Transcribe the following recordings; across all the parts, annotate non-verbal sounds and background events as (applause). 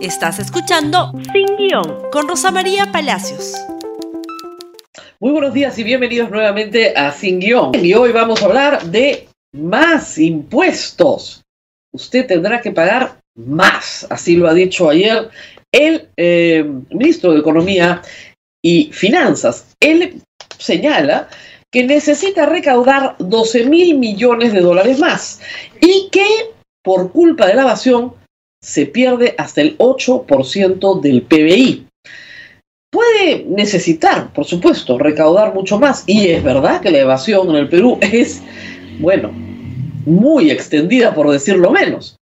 Estás escuchando Sin Guión con Rosa María Palacios. Muy buenos días y bienvenidos nuevamente a Sin Guión. Y hoy vamos a hablar de más impuestos. Usted tendrá que pagar más, así lo ha dicho ayer el eh, ministro de Economía y Finanzas. Él señala que necesita recaudar 12 mil millones de dólares más y que por culpa de la evasión se pierde hasta el 8% del PBI. Puede necesitar, por supuesto, recaudar mucho más. Y es verdad que la evasión en el Perú es, bueno, muy extendida, por decirlo menos.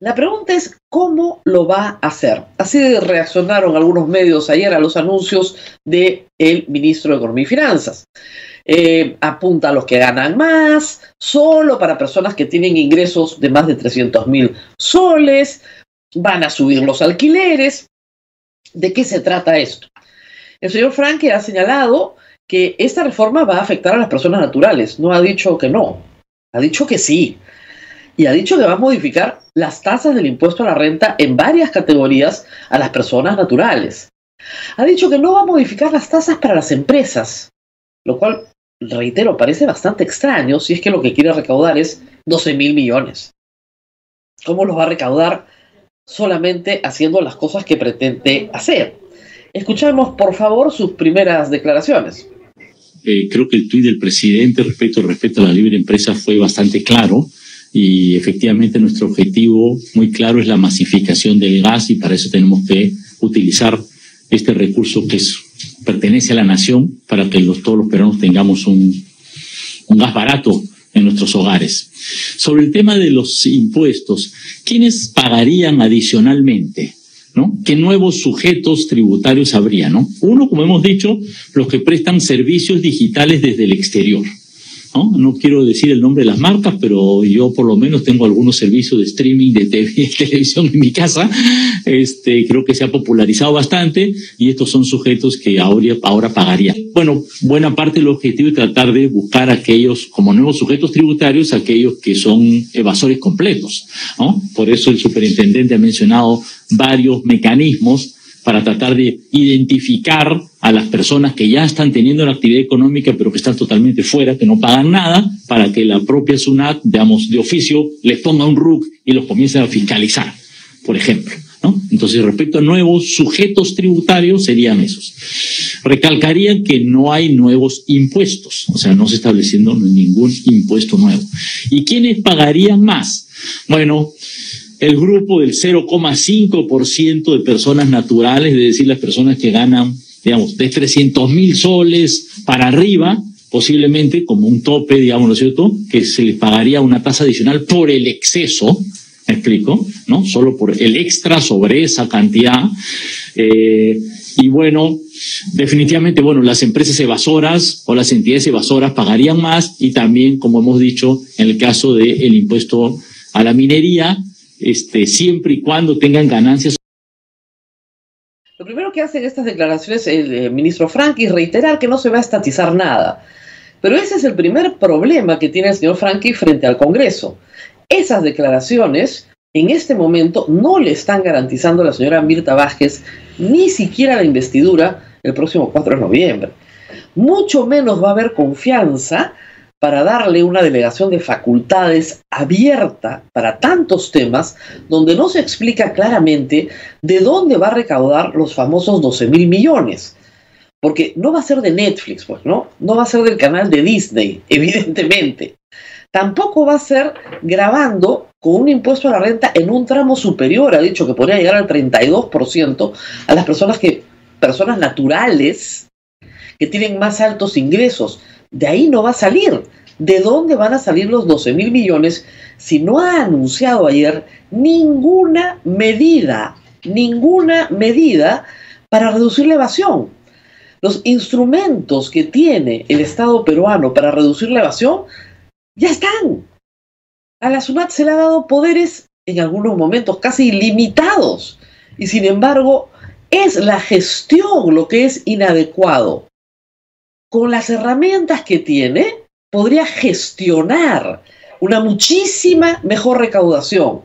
La pregunta es cómo lo va a hacer. Así reaccionaron algunos medios ayer a los anuncios del el ministro de Economía y Finanzas. Eh, apunta a los que ganan más, solo para personas que tienen ingresos de más de 300 mil soles, van a subir los alquileres. ¿De qué se trata esto? El señor Franke ha señalado que esta reforma va a afectar a las personas naturales. No ha dicho que no, ha dicho que sí. Y ha dicho que va a modificar las tasas del impuesto a la renta en varias categorías a las personas naturales. Ha dicho que no va a modificar las tasas para las empresas, lo cual reitero, parece bastante extraño si es que lo que quiere recaudar es 12 mil millones. ¿Cómo los va a recaudar solamente haciendo las cosas que pretende hacer? Escuchamos, por favor, sus primeras declaraciones. Eh, creo que el tuit del presidente respecto, respecto a la libre empresa fue bastante claro y efectivamente nuestro objetivo muy claro es la masificación del gas y para eso tenemos que utilizar este recurso que pertenece a la nación para que los, todos los peruanos tengamos un, un gas barato en nuestros hogares. Sobre el tema de los impuestos, ¿quiénes pagarían adicionalmente? ¿No? ¿Qué nuevos sujetos tributarios habría? ¿no? Uno, como hemos dicho, los que prestan servicios digitales desde el exterior. ¿No? quiero decir el nombre de las marcas, pero yo por lo menos tengo algunos servicios de streaming (laughs) de, televisión en mi casa. Este, creo que se ha popularizado bastante y estos son sujetos que ahora, ahora pagarían. Bueno, buena parte del objetivo es tratar de buscar aquellos, como nuevos sujetos tributarios, aquellos que son evasores completos. ¿no? Por eso el superintendente ha mencionado varios mecanismos para tratar de identificar a las personas que ya están teniendo la actividad económica pero que están totalmente fuera, que no pagan nada, para que la propia SUNAT, digamos, de oficio, les ponga un RUC y los comience a fiscalizar, por ejemplo. Entonces, respecto a nuevos sujetos tributarios, serían esos. Recalcarían que no hay nuevos impuestos, o sea, no se está estableciendo ningún impuesto nuevo. ¿Y quiénes pagarían más? Bueno, el grupo del 0,5% de personas naturales, es decir, las personas que ganan, digamos, de 300 mil soles para arriba, posiblemente como un tope, digamos, ¿no es cierto?, que se les pagaría una tasa adicional por el exceso, ¿me explico? ¿No? Solo por el extra sobre esa cantidad. Eh, y bueno, definitivamente, bueno, las empresas evasoras o las entidades evasoras pagarían más y también, como hemos dicho, en el caso del impuesto a la minería, este, siempre y cuando tengan ganancias. Lo primero que hacen estas declaraciones el eh, ministro Frank es reiterar que no se va a estatizar nada. Pero ese es el primer problema que tiene el señor Frankie frente al Congreso. Esas declaraciones en este momento no le están garantizando a la señora Mirta Vázquez ni siquiera la investidura el próximo 4 de noviembre. Mucho menos va a haber confianza para darle una delegación de facultades abierta para tantos temas donde no se explica claramente de dónde va a recaudar los famosos 12 mil millones. Porque no va a ser de Netflix, pues, ¿no? No va a ser del canal de Disney, (laughs) evidentemente. Tampoco va a ser grabando con un impuesto a la renta en un tramo superior, ha dicho que podría llegar al 32% a las personas que personas naturales que tienen más altos ingresos de ahí no va a salir. ¿De dónde van a salir los 12 mil millones si no ha anunciado ayer ninguna medida, ninguna medida para reducir la evasión? Los instrumentos que tiene el Estado peruano para reducir la evasión ya están. A la SUNAT se le ha dado poderes en algunos momentos casi ilimitados y sin embargo es la gestión lo que es inadecuado con las herramientas que tiene, podría gestionar una muchísima mejor recaudación.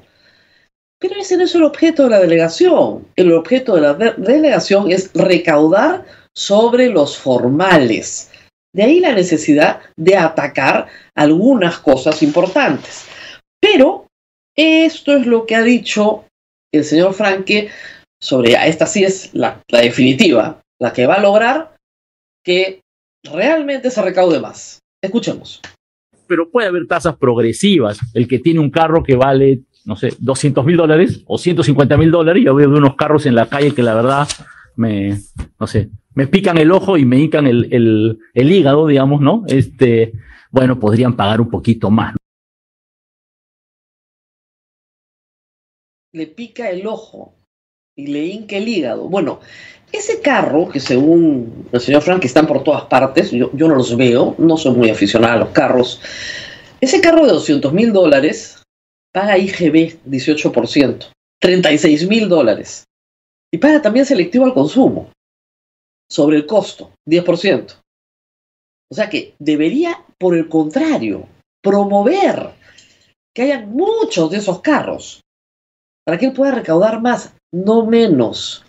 Pero ese no es el objeto de la delegación. El objeto de la de delegación es recaudar sobre los formales. De ahí la necesidad de atacar algunas cosas importantes. Pero esto es lo que ha dicho el señor Franke sobre, esta sí es la, la definitiva, la que va a lograr que realmente se recaude más. Escuchemos. Pero puede haber tasas progresivas. El que tiene un carro que vale no sé, 200 mil dólares o 150 mil dólares. Yo veo unos carros en la calle que la verdad me, no sé, me pican el ojo y me hincan el, el, el hígado, digamos, ¿no? Este, bueno, podrían pagar un poquito más. Le pica el ojo y le hinca el hígado. Bueno, ese carro, que según el señor Frank están por todas partes, yo, yo no los veo, no soy muy aficionado a los carros. Ese carro de 200 mil dólares paga IGB 18%, 36 mil dólares. Y paga también selectivo al consumo, sobre el costo, 10%. O sea que debería, por el contrario, promover que haya muchos de esos carros, para que él pueda recaudar más, no menos.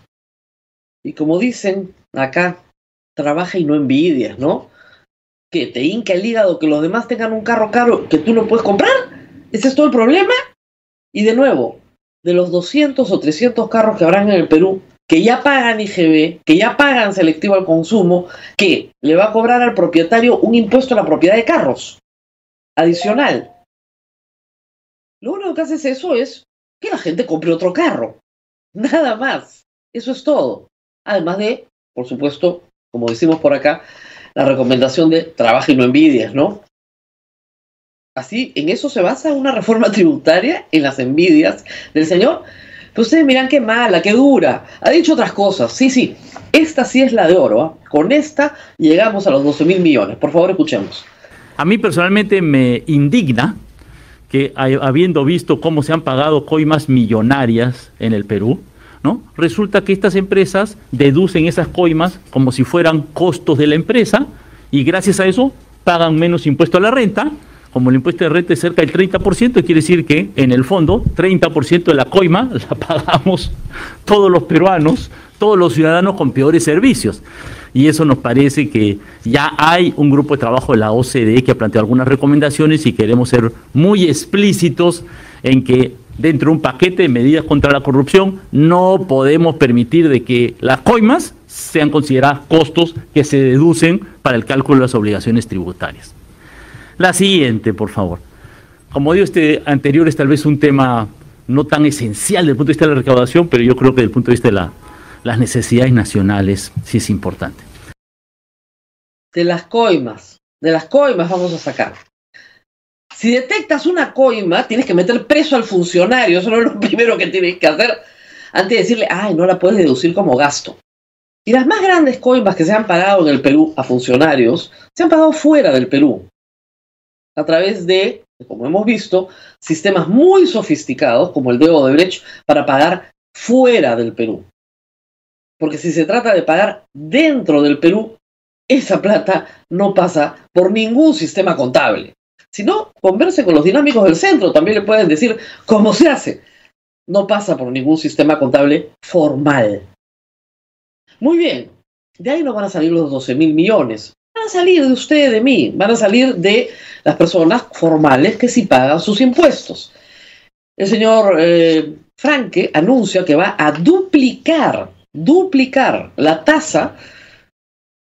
Y como dicen acá, trabaja y no envidias, ¿no? Que te hinca el hígado que los demás tengan un carro caro que tú no puedes comprar. ¿Ese es todo el problema? Y de nuevo, de los 200 o 300 carros que habrán en el Perú, que ya pagan IGB, que ya pagan selectivo al consumo, que le va a cobrar al propietario un impuesto a la propiedad de carros adicional. Lo único que hace eso es que la gente compre otro carro. Nada más. Eso es todo. Además de, por supuesto, como decimos por acá, la recomendación de trabaja y no envidias, ¿no? Así, en eso se basa una reforma tributaria, en las envidias del señor. Pero ustedes miran qué mala, qué dura. Ha dicho otras cosas. Sí, sí, esta sí es la de oro. ¿eh? Con esta llegamos a los 12 mil millones. Por favor, escuchemos. A mí personalmente me indigna que habiendo visto cómo se han pagado coimas millonarias en el Perú, ¿no? Resulta que estas empresas deducen esas coimas como si fueran costos de la empresa y gracias a eso pagan menos impuesto a la renta como el impuesto de renta es cerca del 30%, quiere decir que en el fondo 30% de la coima la (laughs) pagamos todos los peruanos, todos los ciudadanos con peores servicios. Y eso nos parece que ya hay un grupo de trabajo de la OCDE que ha planteado algunas recomendaciones y queremos ser muy explícitos en que dentro de un paquete de medidas contra la corrupción no podemos permitir de que las coimas sean consideradas costos que se deducen para el cálculo de las obligaciones tributarias. La siguiente, por favor. Como digo, este anterior es tal vez un tema no tan esencial desde el punto de vista de la recaudación, pero yo creo que desde el punto de vista de la, las necesidades nacionales sí es importante. De las coimas, de las coimas vamos a sacar. Si detectas una coima, tienes que meter preso al funcionario, eso no es lo (laughs) primero que tienes que hacer antes de decirle, ay, no la puedes deducir como gasto. Y las más grandes coimas que se han pagado en el Perú a funcionarios se han pagado fuera del Perú a través de, como hemos visto, sistemas muy sofisticados como el de Odebrecht para pagar fuera del Perú. Porque si se trata de pagar dentro del Perú, esa plata no pasa por ningún sistema contable. Si no, converse con los dinámicos del centro, también le pueden decir cómo se hace. No pasa por ningún sistema contable formal. Muy bien, de ahí no van a salir los 12 mil millones van a salir de usted, de mí, van a salir de las personas formales que sí pagan sus impuestos. El señor eh, Franke anuncia que va a duplicar, duplicar la tasa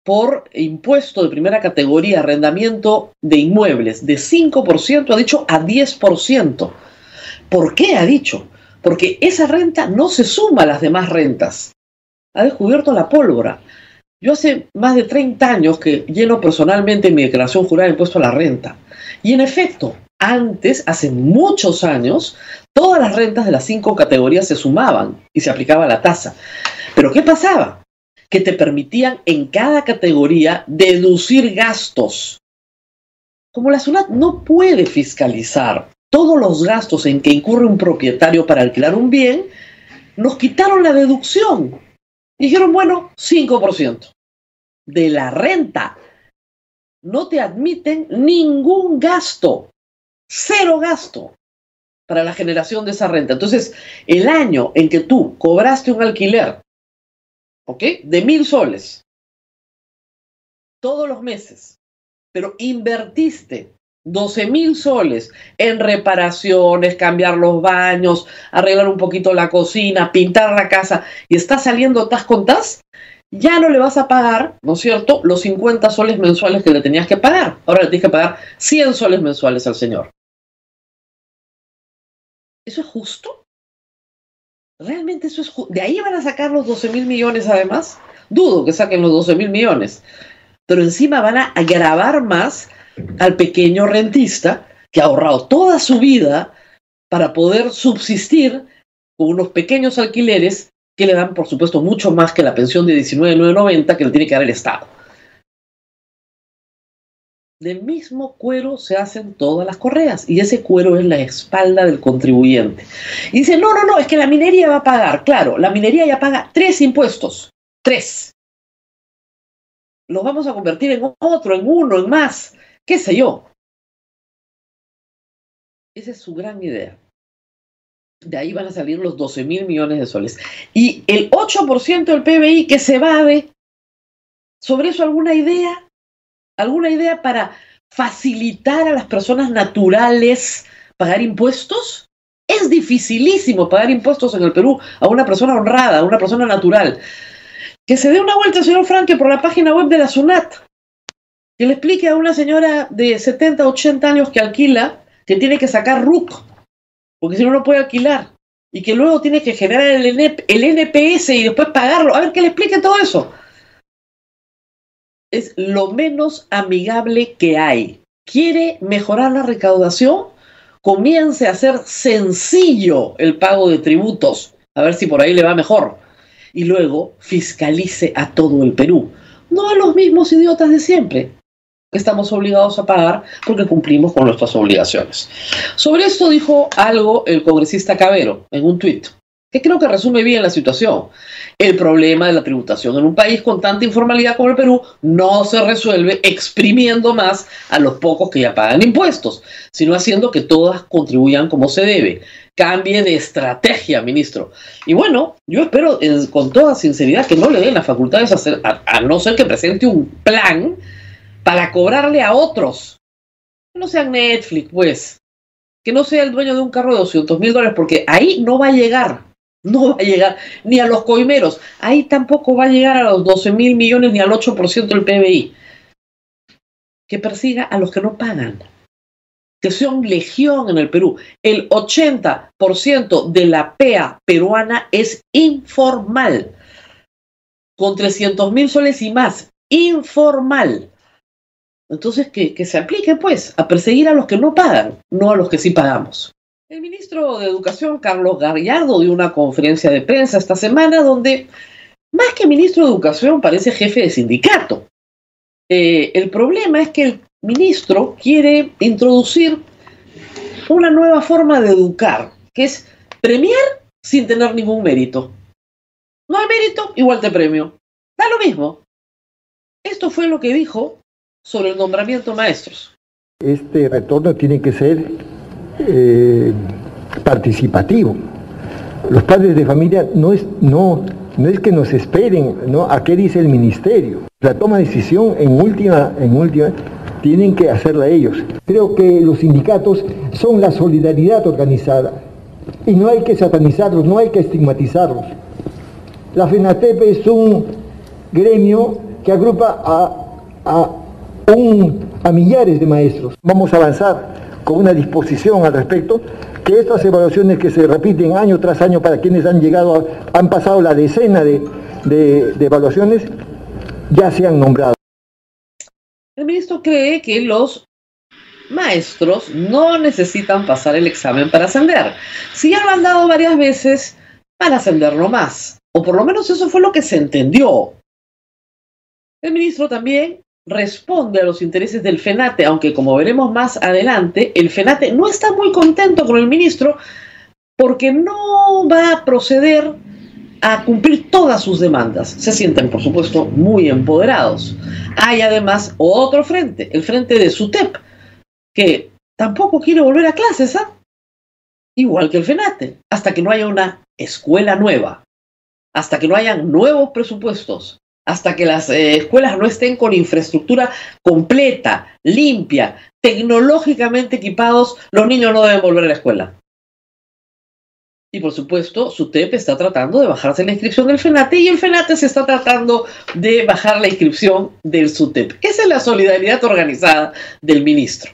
por impuesto de primera categoría, arrendamiento de inmuebles, de 5%, ha dicho, a 10%. ¿Por qué ha dicho? Porque esa renta no se suma a las demás rentas. Ha descubierto la pólvora. Yo hace más de 30 años que lleno personalmente mi declaración jurada de impuesto a la renta. Y en efecto, antes, hace muchos años, todas las rentas de las cinco categorías se sumaban y se aplicaba la tasa. Pero ¿qué pasaba? Que te permitían en cada categoría deducir gastos. Como la SUNAT no puede fiscalizar todos los gastos en que incurre un propietario para alquilar un bien, nos quitaron la deducción Dijeron, bueno, 5% de la renta. No te admiten ningún gasto. Cero gasto. para la generación de esa renta. Entonces, el año en que tú cobraste un alquiler, ¿ok? De mil soles, todos los meses, pero invertiste 12 mil soles en reparaciones, cambiar los baños, arreglar un poquito la cocina, pintar la casa y está saliendo tas con tas, ya no le vas a pagar, ¿no es cierto?, los 50 soles mensuales que le tenías que pagar. Ahora le tienes que pagar 100 soles mensuales al señor. ¿Eso es justo? ¿Realmente eso es? ¿De ahí van a sacar los 12 mil millones además? Dudo que saquen los 12 mil millones. Pero encima van a agravar más al pequeño rentista que ha ahorrado toda su vida para poder subsistir con unos pequeños alquileres que le dan, por supuesto, mucho más que la pensión de 19,990 que le tiene que dar el Estado. Del mismo cuero se hacen todas las correas y ese cuero es la espalda del contribuyente. Y dice, no, no, no, es que la minería va a pagar. Claro, la minería ya paga tres impuestos. Tres. Los vamos a convertir en otro, en uno, en más qué sé yo. Esa es su gran idea. De ahí van a salir los 12 mil millones de soles. Y el 8% del PBI que se va de, ¿sobre eso alguna idea? ¿Alguna idea para facilitar a las personas naturales pagar impuestos? Es dificilísimo pagar impuestos en el Perú a una persona honrada, a una persona natural. Que se dé una vuelta, señor Franque, por la página web de la SUNAT que le explique a una señora de 70, 80 años que alquila que tiene que sacar RUC, porque si no, no puede alquilar, y que luego tiene que generar el, el NPS y después pagarlo. A ver, que le explique todo eso. Es lo menos amigable que hay. ¿Quiere mejorar la recaudación? Comience a hacer sencillo el pago de tributos, a ver si por ahí le va mejor. Y luego fiscalice a todo el Perú. No a los mismos idiotas de siempre, que estamos obligados a pagar porque cumplimos con nuestras obligaciones. Sobre esto dijo algo el congresista Cabero en un tuit, que creo que resume bien la situación. El problema de la tributación en un país con tanta informalidad como el Perú no se resuelve exprimiendo más a los pocos que ya pagan impuestos, sino haciendo que todas contribuyan como se debe. Cambie de estrategia, ministro. Y bueno, yo espero con toda sinceridad que no le den las facultades a, hacer, a no ser que presente un plan para cobrarle a otros. Que no sean Netflix, pues. Que no sea el dueño de un carro de 200 mil dólares, porque ahí no va a llegar. No va a llegar ni a los coimeros. Ahí tampoco va a llegar a los 12 mil millones ni al 8% del PBI. Que persiga a los que no pagan. Que son legión en el Perú. El 80% de la PEA peruana es informal. Con 300 mil soles y más. Informal. Entonces, que, que, se aplique, pues, a perseguir a los que no pagan, no a los que sí pagamos. El ministro de Educación, Carlos Gallardo, dio una conferencia de prensa esta semana donde, más que ministro de Educación, parece jefe de sindicato. Eh, el problema es que el ministro quiere introducir una nueva forma de educar, que es premiar sin tener ningún mérito. No hay mérito, igual te premio. Da lo mismo. Esto fue lo que dijo sobre el nombramiento de maestros. Este retorno tiene que ser eh, participativo. Los padres de familia no es, no, no es que nos esperen ¿no? a qué dice el ministerio. La toma de decisión en última, en última tienen que hacerla ellos. Creo que los sindicatos son la solidaridad organizada y no hay que satanizarlos, no hay que estigmatizarlos. La FENATEP es un gremio que agrupa a, a a millares de maestros. Vamos a avanzar con una disposición al respecto, que estas evaluaciones que se repiten año tras año para quienes han llegado, han pasado la decena de, de evaluaciones, ya se han nombrado. El ministro cree que los maestros no necesitan pasar el examen para ascender. Si ya lo han dado varias veces, van a ascenderlo más. O por lo menos eso fue lo que se entendió. El ministro también responde a los intereses del FENATE, aunque como veremos más adelante, el FENATE no está muy contento con el ministro porque no va a proceder a cumplir todas sus demandas. Se sienten, por supuesto, muy empoderados. Hay además otro frente, el frente de SUTEP, que tampoco quiere volver a clases, ¿ah? igual que el FENATE, hasta que no haya una escuela nueva, hasta que no hayan nuevos presupuestos, hasta que las eh, escuelas no estén con infraestructura completa, limpia, tecnológicamente equipados, los niños no deben volver a la escuela. Y por supuesto, SUTEP está tratando de bajarse la inscripción del FENATE y el FENATE se está tratando de bajar la inscripción del SUTEP. Esa es la solidaridad organizada del ministro.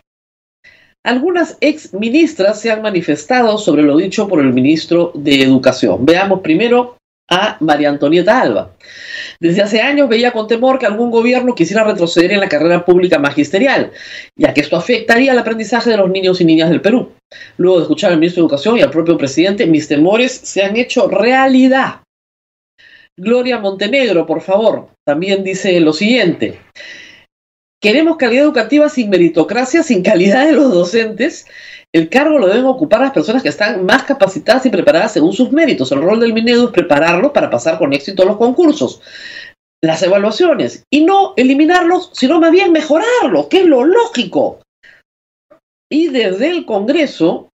Algunas ex ministras se han manifestado sobre lo dicho por el ministro de Educación. Veamos primero a María Antonieta Alba. Desde hace años veía con temor que algún gobierno quisiera retroceder en la carrera pública magisterial, ya que esto afectaría el aprendizaje de los niños y niñas del Perú. Luego de escuchar al ministro de Educación y al propio presidente, mis temores se han hecho realidad. Gloria Montenegro, por favor, también dice lo siguiente. Queremos calidad educativa sin meritocracia, sin calidad de los docentes. El cargo lo deben ocupar las personas que están más capacitadas y preparadas según sus méritos. El rol del Minedu es prepararlos para pasar con éxito los concursos, las evaluaciones, y no eliminarlos, sino más bien mejorarlos, que es lo lógico. Y desde el Congreso,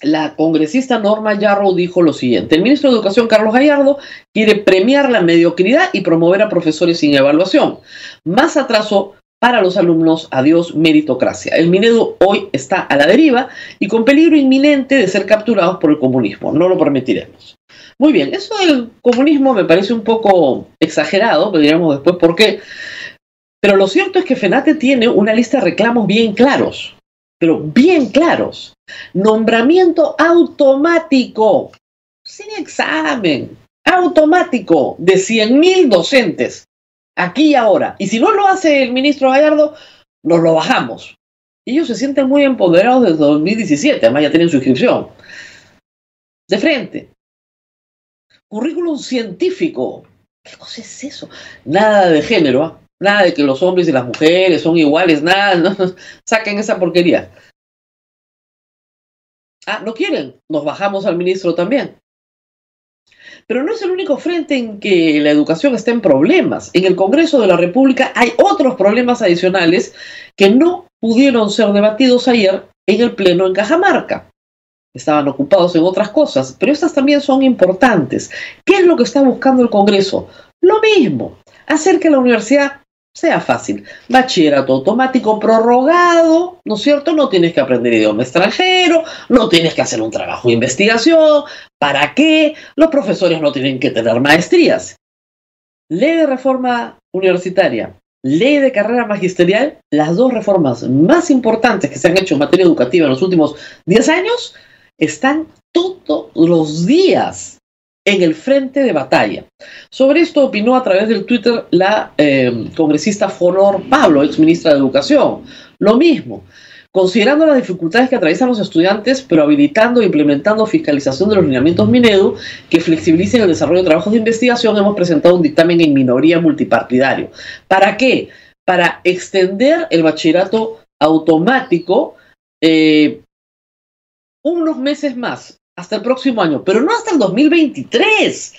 la congresista Norma Yarrow dijo lo siguiente, el ministro de Educación Carlos Gallardo quiere premiar la mediocridad y promover a profesores sin evaluación. Más atraso para los alumnos, adiós meritocracia. El Minedo hoy está a la deriva y con peligro inminente de ser capturados por el comunismo. No lo permitiremos. Muy bien, eso del comunismo me parece un poco exagerado, pero diremos después por qué. Pero lo cierto es que FENATE tiene una lista de reclamos bien claros, pero bien claros. Nombramiento automático, sin examen, automático de 100.000 docentes aquí y ahora. Y si no lo hace el ministro Gallardo, nos lo bajamos. Ellos se sienten muy empoderados desde 2017, además ya tienen su inscripción. De frente. Currículum científico. ¿Qué cosa es eso? Nada de género, ¿ah? nada de que los hombres y las mujeres son iguales, nada, saquen esa porquería. Ah, ¿no quieren? Nos bajamos al ministro también. Pero no es el único frente en que la educación está en problemas. En el Congreso de la República hay otros problemas adicionales que no pudieron ser debatidos ayer en el Pleno en Cajamarca. Estaban ocupados en otras cosas, pero estas también son importantes. ¿Qué es lo que está buscando el Congreso? Lo mismo, hacer que la universidad sea fácil. Bachillerato automático prorrogado, ¿no es cierto? No tienes que aprender idioma extranjero, no tienes que hacer un trabajo de investigación. ¿Para qué? Los profesores no tienen que tener maestrías. Ley de reforma universitaria, ley de carrera magisterial, las dos reformas más importantes que se han hecho en materia educativa en los últimos 10 años, están todos los días en el frente de batalla. Sobre esto opinó a través del Twitter la eh, congresista Fonor Pablo, ex ministra de Educación. Lo mismo, considerando las dificultades que atraviesan los estudiantes, pero habilitando e implementando fiscalización de los lineamientos Minedu que flexibilicen el desarrollo de trabajos de investigación, hemos presentado un dictamen en minoría multipartidario. ¿Para qué? Para extender el bachillerato automático eh, unos meses más hasta el próximo año, pero no hasta el 2023.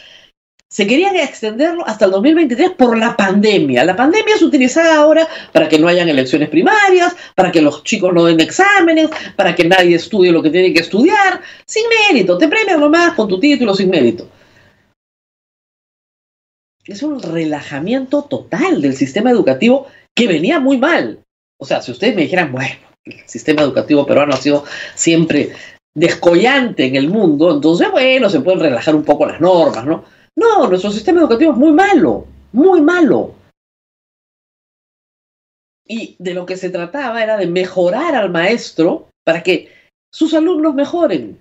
Se querían extenderlo hasta el 2023 por la pandemia. La pandemia es utilizada ahora para que no hayan elecciones primarias, para que los chicos no den exámenes, para que nadie estudie lo que tiene que estudiar, sin mérito. Te premian nomás con tu título sin mérito. Es un relajamiento total del sistema educativo que venía muy mal. O sea, si ustedes me dijeran, bueno, el sistema educativo peruano ha sido siempre descollante en el mundo, entonces, bueno, se pueden relajar un poco las normas, ¿no? No, nuestro sistema educativo es muy malo, muy malo. Y de lo que se trataba era de mejorar al maestro para que sus alumnos mejoren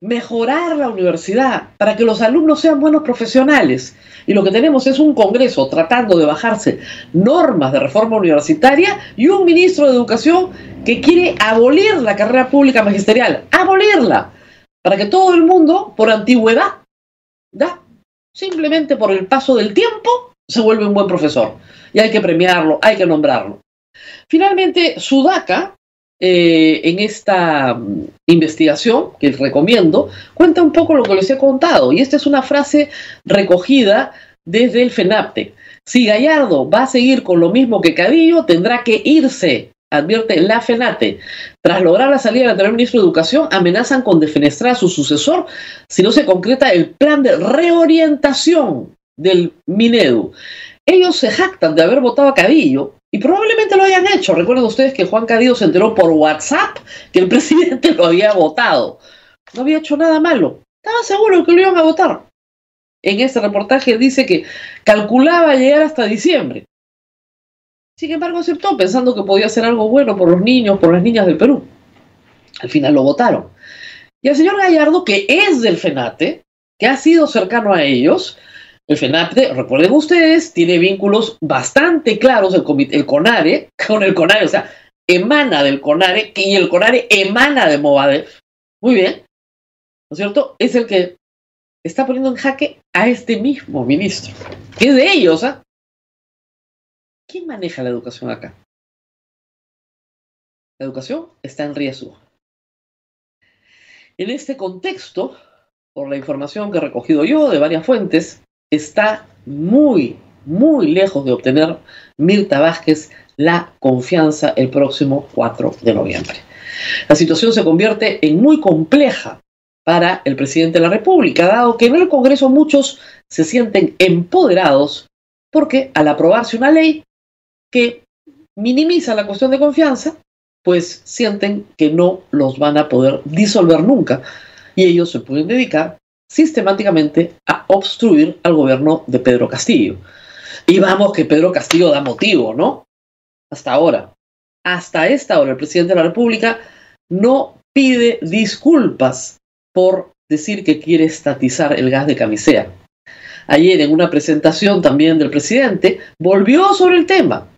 mejorar la universidad, para que los alumnos sean buenos profesionales. Y lo que tenemos es un Congreso tratando de bajarse normas de reforma universitaria y un ministro de Educación que quiere abolir la carrera pública magisterial, abolirla, para que todo el mundo, por antigüedad, ¿da? simplemente por el paso del tiempo, se vuelve un buen profesor. Y hay que premiarlo, hay que nombrarlo. Finalmente, Sudaca, eh, en esta mm, investigación, que recomiendo, cuenta un poco lo que les he contado. Y esta es una frase recogida desde el FENAPTE. Si Gallardo va a seguir con lo mismo que Cadillo, tendrá que irse advierte la FENATE. Tras lograr la salida del anterior ministro de Educación, amenazan con defenestrar a su sucesor si no se concreta el plan de reorientación del Minedu. Ellos se jactan de haber votado a Cadillo y probablemente lo hayan hecho. Recuerden ustedes que Juan Cadillo se enteró por WhatsApp que el (laughs) presidente lo había votado. No había hecho nada malo. Estaba seguro que lo iban a votar. En este reportaje dice que calculaba llegar hasta diciembre. Sin embargo, aceptó pensando que podía hacer algo bueno por los niños, por las niñas del Perú. Al final lo votaron. Y el señor Gallardo, que es del FENATE, que ha sido cercano a ellos, el FENATE, recuerden ustedes, tiene vínculos bastante claros el, CONARE (laughs) con el CONARE, o sea, emana del CONARE y el CONARE emana de Movadef. Muy bien, ¿no es cierto? Es el que está poniendo en jaque a este mismo ministro, que es de ellos, ¿ah? ¿Quién maneja la educación acá? La educación está en riesgo. En este contexto, por la información que he recogido yo de varias fuentes, está muy, muy lejos de obtener Mirta Vázquez la confianza el próximo 4 de noviembre. La situación se convierte en muy compleja para el presidente de la República, dado que en el Congreso muchos se sienten empoderados porque al aprobarse una ley que minimiza la cuestión de confianza, pues sienten que no los van a poder disolver nunca y ellos se pueden dedicar sistemáticamente a obstruir al gobierno de Pedro Castillo. Y vamos que Pedro Castillo da motivo, ¿no? Hasta ahora. Hasta esta hora el presidente de la República no pide disculpas por decir que quiere estatizar el gas de camisea. Ayer en una presentación también del presidente volvió sobre el tema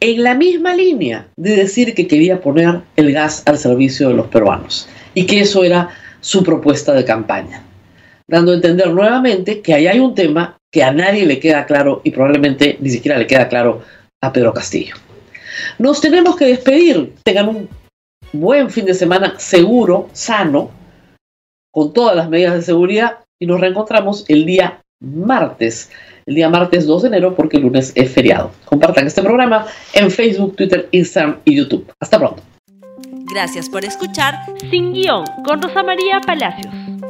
en la misma línea de decir que quería poner el gas al servicio de los peruanos y que eso era su propuesta de campaña, dando a entender nuevamente que ahí hay un tema que a nadie le queda claro y probablemente ni siquiera le queda claro a Pedro Castillo. Nos tenemos que despedir, tengan un buen fin de semana seguro, sano, con todas las medidas de seguridad y nos reencontramos el día martes el día martes 2 de enero porque el lunes es feriado. Compartan este programa en Facebook, Twitter, Instagram y YouTube. Hasta pronto. Gracias por escuchar Sin Guión con Rosa María Palacios.